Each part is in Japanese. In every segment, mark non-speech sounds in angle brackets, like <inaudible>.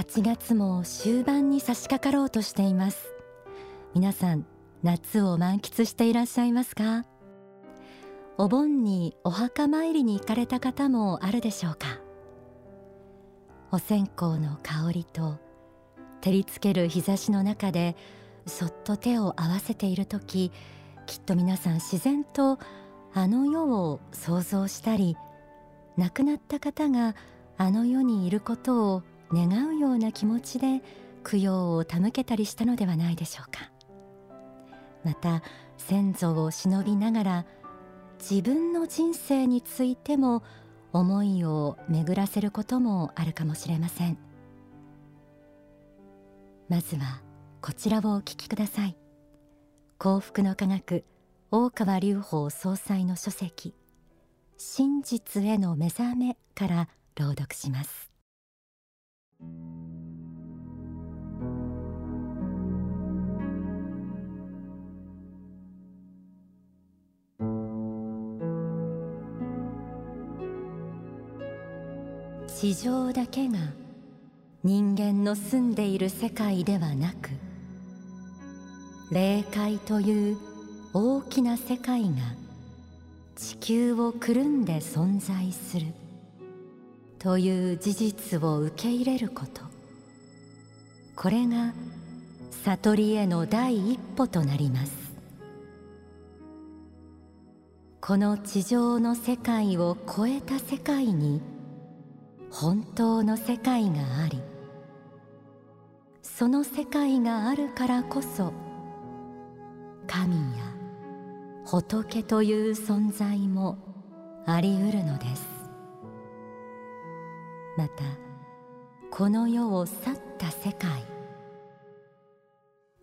8月も終盤に差し掛かろうとしています。皆さん夏を満喫していらっしゃいますか？お盆にお墓参りに行かれた方もあるでしょうか？お線香の香りと照りつける日差しの中でそっと手を合わせている時きっと皆さん自然とあの世を想像したり亡くなった方があの世にいることを願うような気持ちで供養を手向けたりしたのではないでしょうか。また先祖を忍びながら自分の人生についても思いを巡らせることもあるかもしれません。まずはこちらをお聞きください。幸福の科学大川隆法総裁の書籍真実への目覚めから朗読します。地上だけが人間の住んでいる世界ではなく霊界という大きな世界が地球をくるんで存在する。という事実を受け入れること。これが悟りへの第一歩となります。この地上の世界を超えた世界に本当の世界がありその世界があるからこそ神や仏という存在もありうるのです。またこの世を去った世界。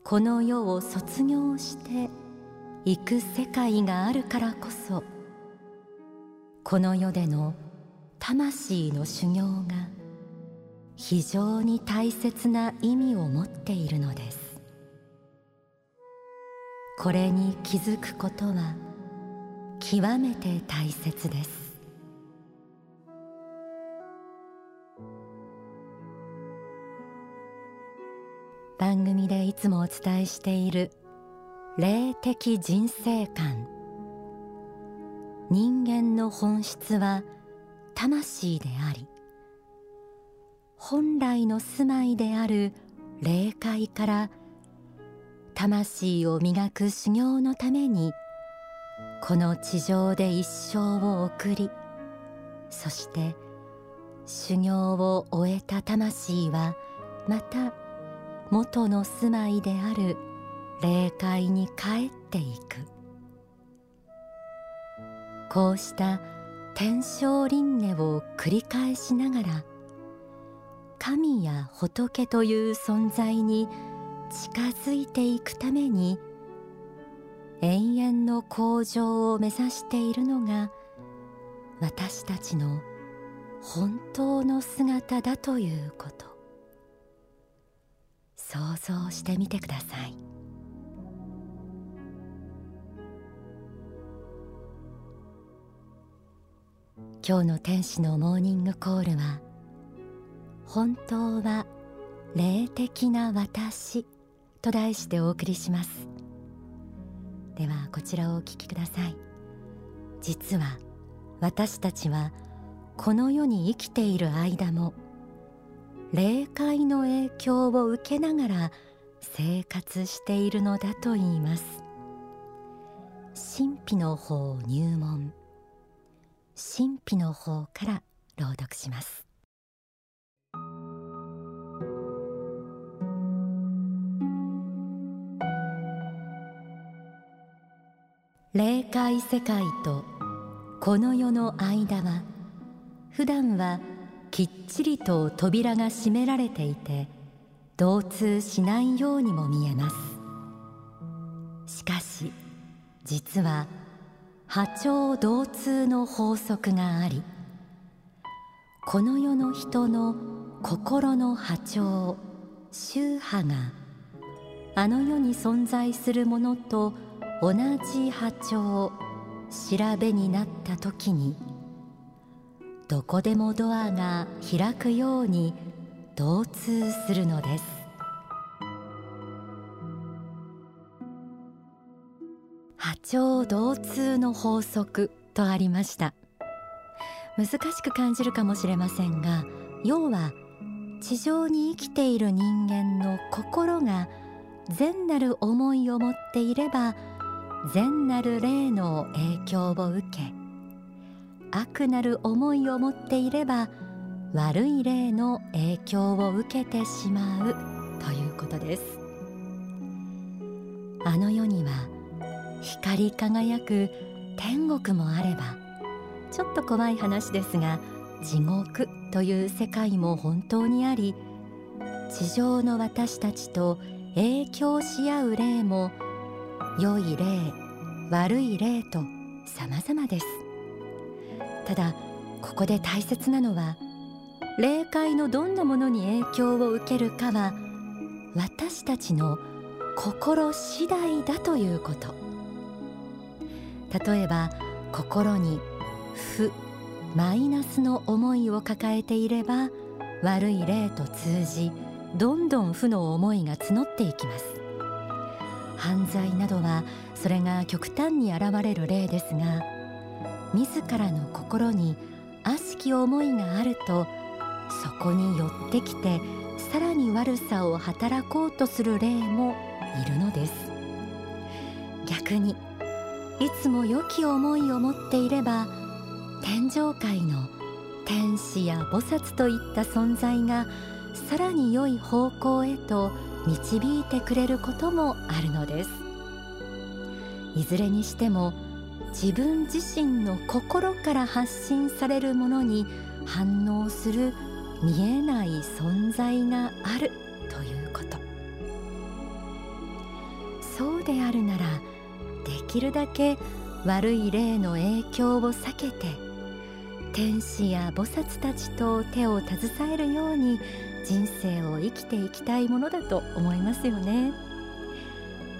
この世を卒業して行く世界があるからこそこの世での魂の修行が非常に大切な意味を持っているのです。これに気づくことは極めて大切です。番組でいつもお伝えしている霊的人生観。人間の本質は魂であり本来の住まいである霊界から魂を磨く修行のためにこの地上で一生を送りそして修行を終えた魂はまた元の住まいである霊界に帰っていく。こうした天正輪廻を繰り返しながら神や仏という存在に近づいていくために永遠の向上を目指しているのが私たちの本当の姿だということ。想像してみてください。今日の天使のモーニングコールは本当は霊的な私と題してお送りします。ではこちらをお聞きください。実は私たちはこの世に生きている間も霊界の影響を受けながら生活しているのだと言います。神秘の法入門。神秘の方から朗読します。霊界世界とこの世の間は普段はきっちりと扉が閉められていて同通しないようにも見えます。しかし実は波長同通の法則がありこの世の人の心の波長宗波があの世に存在するものと同じ波長調べになった時にどこでもドアが開くように同通するのです。波長同通の法則とありました。難しく感じるかもしれませんが要は地上に生きている人間の心が善なる思いを持っていれば善なる霊の影響を受け悪なる思いを持っていれば悪い霊の影響を受けてしまうということです。あの世には光り輝く天国もあればちょっと怖い話ですが地獄という世界も本当にあり地上の私たちと影響し合う霊も良い霊悪い霊と様々です。ただここで大切なのは霊界のどんなものに影響を受けるかは私たちの心次第だということ。例えば心に負マイナスの思いを抱えていれば悪い霊と通じどんどん負の思いが募っていきます。犯罪などはそれが極端に現れる例ですが自らの心に悪しき思いがあるとそこに寄ってきてさらに悪さを働こうとする霊もいるのです。逆にいつも良き思いを持っていれば天上界の天使や菩薩といった存在がさらに良い方向へと導いてくれることもあるのです。いずれにしても自分自身の心から発信されるものに反応する見えない存在があるということ。そうであるならできるだけ悪い霊の影響を避けて天使や菩薩たちと手を携えるように人生を生きていきたいものだと思いますよね。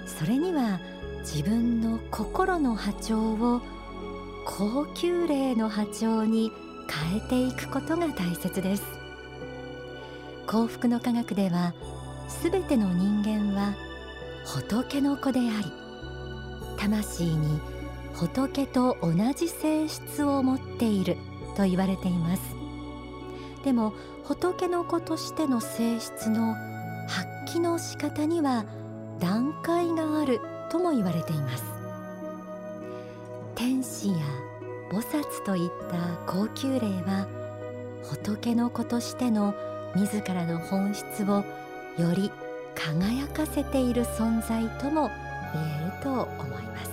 それには自分の心の波長を高級霊の波長に変えていくことが大切です。幸福の科学ではすべての人間は仏の子であり魂に仏と同じ性質を持っていると言われています。でも仏の子としての性質の発揮の仕方には段階がある。とも言われています。天使や菩薩といった高級霊は仏の子としての自らの本質をより輝かせている存在とも言えると思います。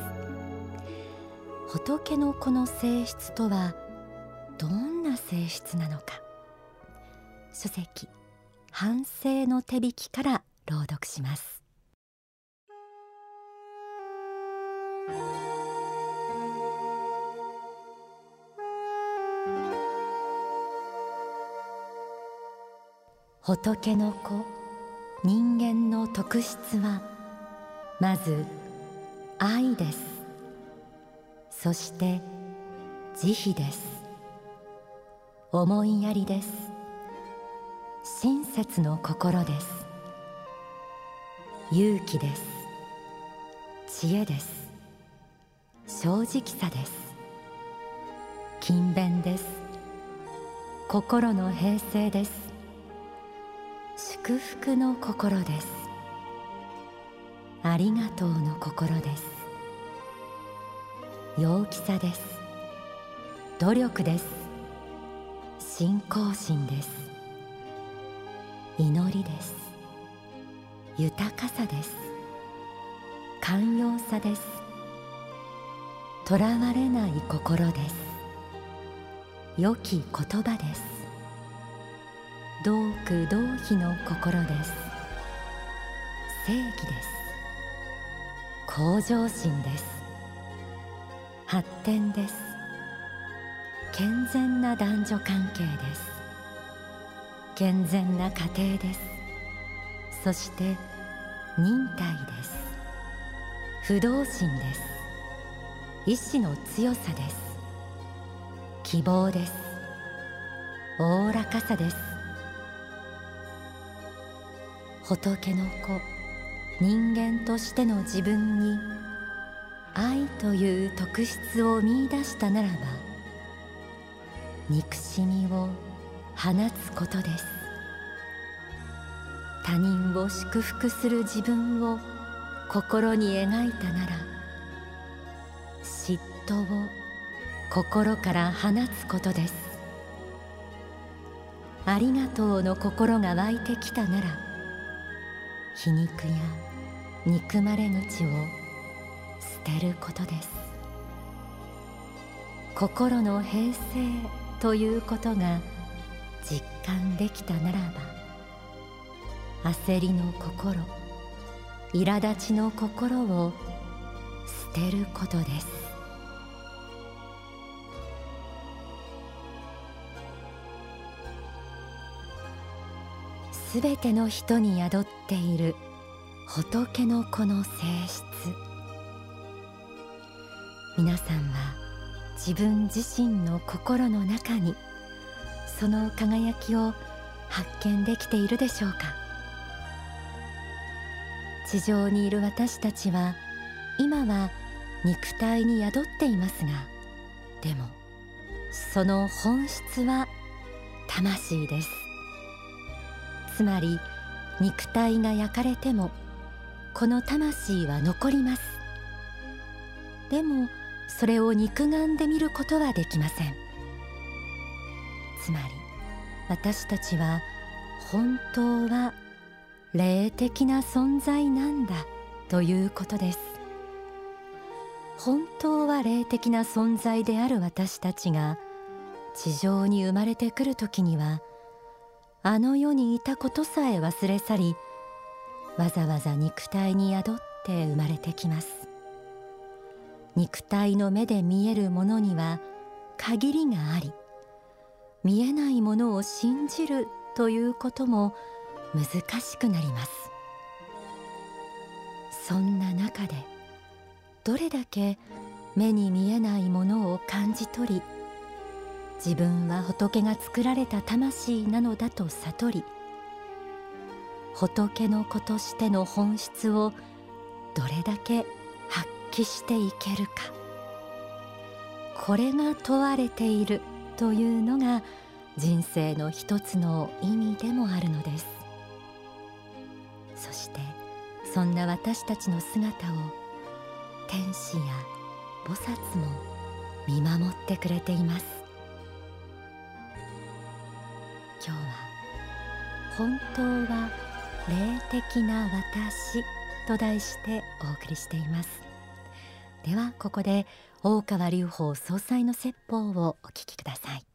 仏の子の性質とはどんな性質なのか。書籍反省の手引きから朗読します。仏の子人間の特質はまず愛です。そして慈悲です。思いやりです。親切の心です。勇気です。知恵です。正直さです。勤勉です。心の平静です。祝福の心です。ありがとうの心です。陽気さです。努力です。信仰心です。祈りです。豊かさです。寛容さです。とらわれない心です。良き言葉です。同苦同悲の心です。正義です。向上心です。発展です。健全な男女関係です。健全な家庭です。そして忍耐です。不動心です。意志の強さです。希望です。おおらかさです。仏の子人間としての自分に愛という特質を見いだしたならば憎しみを放つことです。他人を祝福する自分を心に描いたなら嫉妬を心から放つことです。ありがとうの心が湧いてきたなら皮肉や憎まれ口を捨てることです。心の平静ということが実感できたならば焦りの心苛立ちの心を捨てることです。すべての人に宿っている。仏の子の性質。皆さんは自分自身の心の中にその輝きを発見できているでしょうか？地上にいる私たちは今は肉体に宿っていますがでもその本質は魂です。つまり肉体が焼かれてもこの魂は残ります。でもそれを肉眼で見ることはできません。つまり私たちは本当は霊的な存在なんだということです。本当は霊的な存在である私たちが地上に生まれてくる時にはあの世にいたことさえ忘れ去りわざわざ肉体に宿って生まれてきます。肉体の目で見えるものには限りがあり見えないものを信じるということも難しくなります。そんな中でどれだけ目に見えないものを感じ取り自分は仏が作られた魂なのだと悟り仏の子としての本質をどれだけ発揮していけるか。これが問われているというのが人生の一つの意味でもあるのです。そしてそんな私たちの姿を天使や菩薩も見守ってくれています。今日は本当は霊的な私と題してお送りしています。ではここで大川隆法総裁の説法をお聞きください。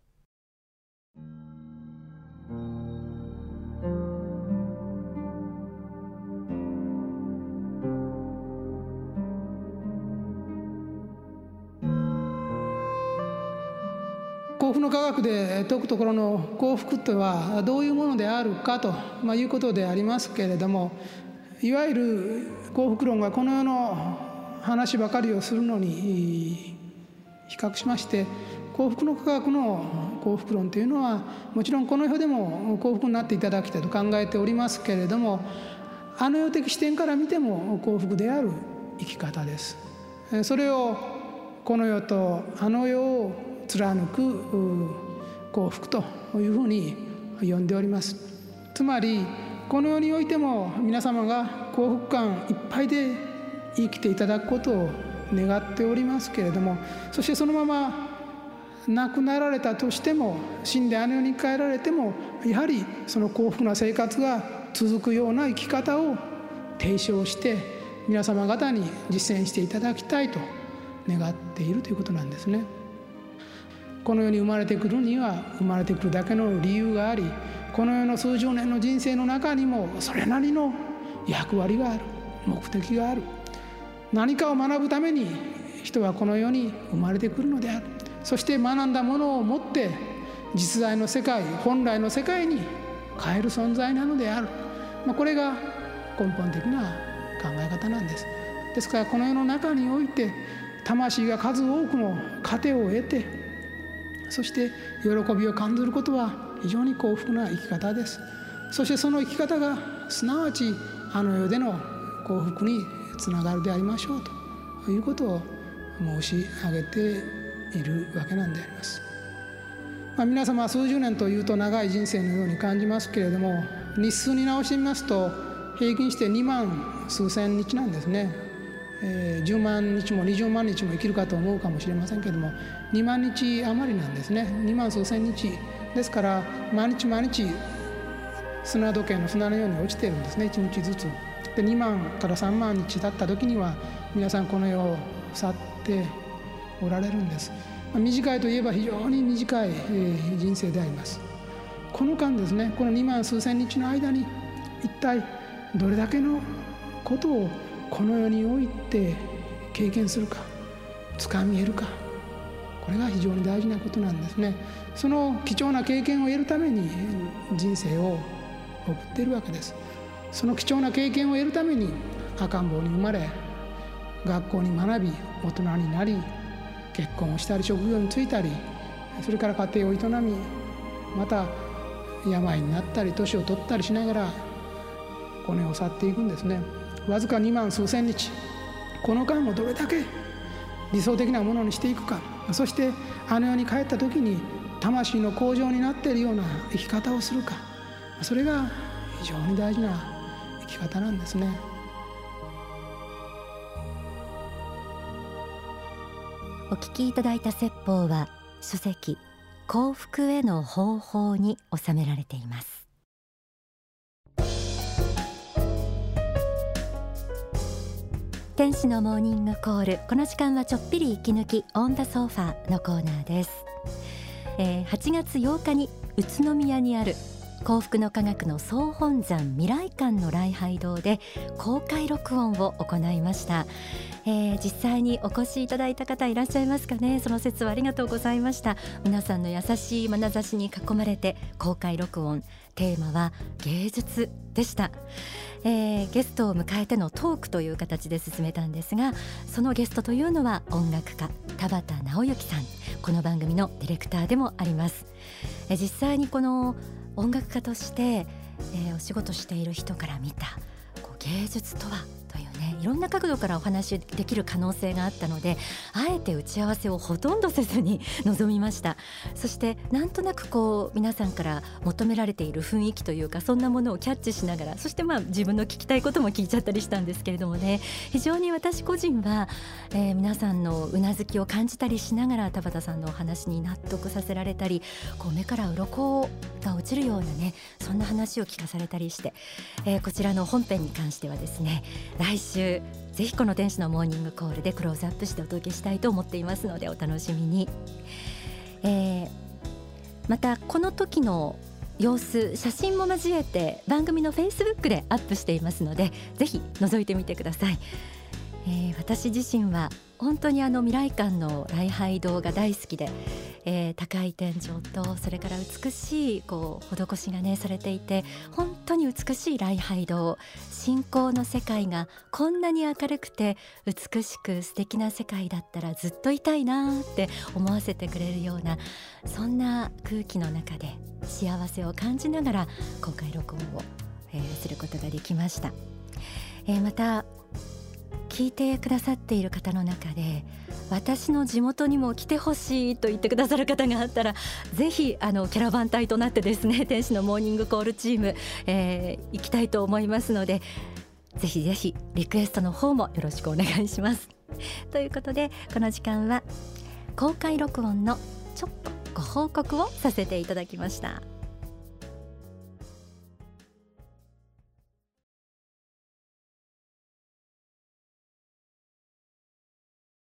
幸福の科学で説くところの幸福とはどういうものであるかと、まあ、いうことでありますけれどもいわゆる幸福論がこの世の話ばかりをするのに比較しまして幸福の科学の幸福論というのはもちろんこの世でも幸福になっていただきたいと考えておりますけれどもあの世的視点から見ても幸福である生き方です。それをこの世とあの世を貫く幸福というふうに呼んでおりますつまりこの世においても皆様が幸福感いっぱいで生きていただくことを願っておりますけれどもそしてそのまま亡くなられたとしても死んであの世に帰られてもやはりその幸福な生活が続くような生き方を提唱して皆様方に実践していただきたいと願っているということなんですね。この世に生まれてくるには生まれてくるだけの理由がありこの世の数十年の人生の中にもそれなりの役割がある。目的がある。何かを学ぶために人はこの世に生まれてくるのである。そして学んだものを持って実在の世界本来の世界に変える存在なのである、まあ、これが根本的な考え方なんです。ですからこの世の中において魂が数多くの糧を得てそして喜びを感じることは非常に幸福な生き方ですそしてその生き方がすなわちあの世での幸福につながるでありましょうということを申し上げているわけなんであります。まあ、皆様数十年というと長い人生のように感じますけれども日数に直してみますと平均して2万数千日なんですね、えー、10万日も20万日も生きるかと思うかもしれませんけども2万日余りなんですね。2万数千日。ですから毎日毎日砂時計の砂のように落ちてるんですね。1日ずつ。で2万から3万日経った時には皆さんこの世を去っておられるんです、まあ、短いといえば非常に短い、えー、人生であります。この間ですねこの2万数千日の間に一体どれだけのことをこの世において経験するか掴み得るかこれが非常に大事なことなんですね。その貴重な経験を得るために人生を送っているわけです。その貴重な経験を得るために赤ん坊に生まれ学校に学び大人になり結婚をしたり職業に就いたりそれから家庭を営みまた病になったり年を取ったりしながらこの世を去っていくんですね。わずか2万数千日。この間をどれだけ理想的なものにしていくか。そしてあの世に帰った時に魂の向上になっているような生き方をするか。それが非常に大事な生き方なんですね。お聞きいただいた説法は書籍幸福への方法に収められています。天使のモーニングコール。この時間はちょっぴり息抜きオンダソファーのコーナーです、えー、8月8日に宇都宮にある幸福の科学の総本山未来館の礼拝堂で公開録音を行いました、えー、実際にお越しいただいた方いらっしゃいますかね。その説はありがとうございました。皆さんの優しい眼差しに囲まれて公開録音。テーマは芸術でした、えー、ゲストを迎えてのトークという形で進めたんですがそのゲストというのは音楽家田畑直之さん。この番組のディレクターでもあります、えー、実際にこの音楽家として、えー、お仕事している人から見たこう芸術とはいろんな角度からお話しできる可能性があったのであえて打ち合わせをほとんどせずに <laughs> 臨みました。そしてなんとなくこう皆さんから求められている雰囲気というかそんなものをキャッチしながらそしてまあ自分の聞きたいことも聞いちゃったりしたんですけれどもね。非常に私個人は、えー、皆さんのうなずきを感じたりしながら田畑さんのお話に納得させられたりこう目から鱗が落ちるようなねそんな話を聞かされたりして、えー、こちらの本編に関してはですね来週ぜひこの天使のモーニングコールでクローズアップしてお届けしたいと思っていますのでお楽しみに、えー、またこの時の様子写真も交えて番組のフェイスブックでアップしていますのでぜひ覗いてみてください、えー、私自身は本当にあの未来館の礼拝堂が大好きで、えー、高い天井とそれから美しいこう施しがねされていて本当に美しい礼拝堂信仰の世界がこんなに明るくて美しく素敵な世界だったらずっといたいなって思わせてくれるようなそんな空気の中で幸せを感じながら公開録音を、えー、することができました。えー、また聞いてくださっている方の中で私の地元にも来てほしいと言ってくださる方があったらぜひあのキャラバン隊となってですね <laughs> 天使のモーニングコールチーム、えー、行きたいと思いますのでぜひぜひリクエストの方もよろしくお願いします。<laughs> ということでこの時間は公開録音のちょっとご報告をさせていただきました。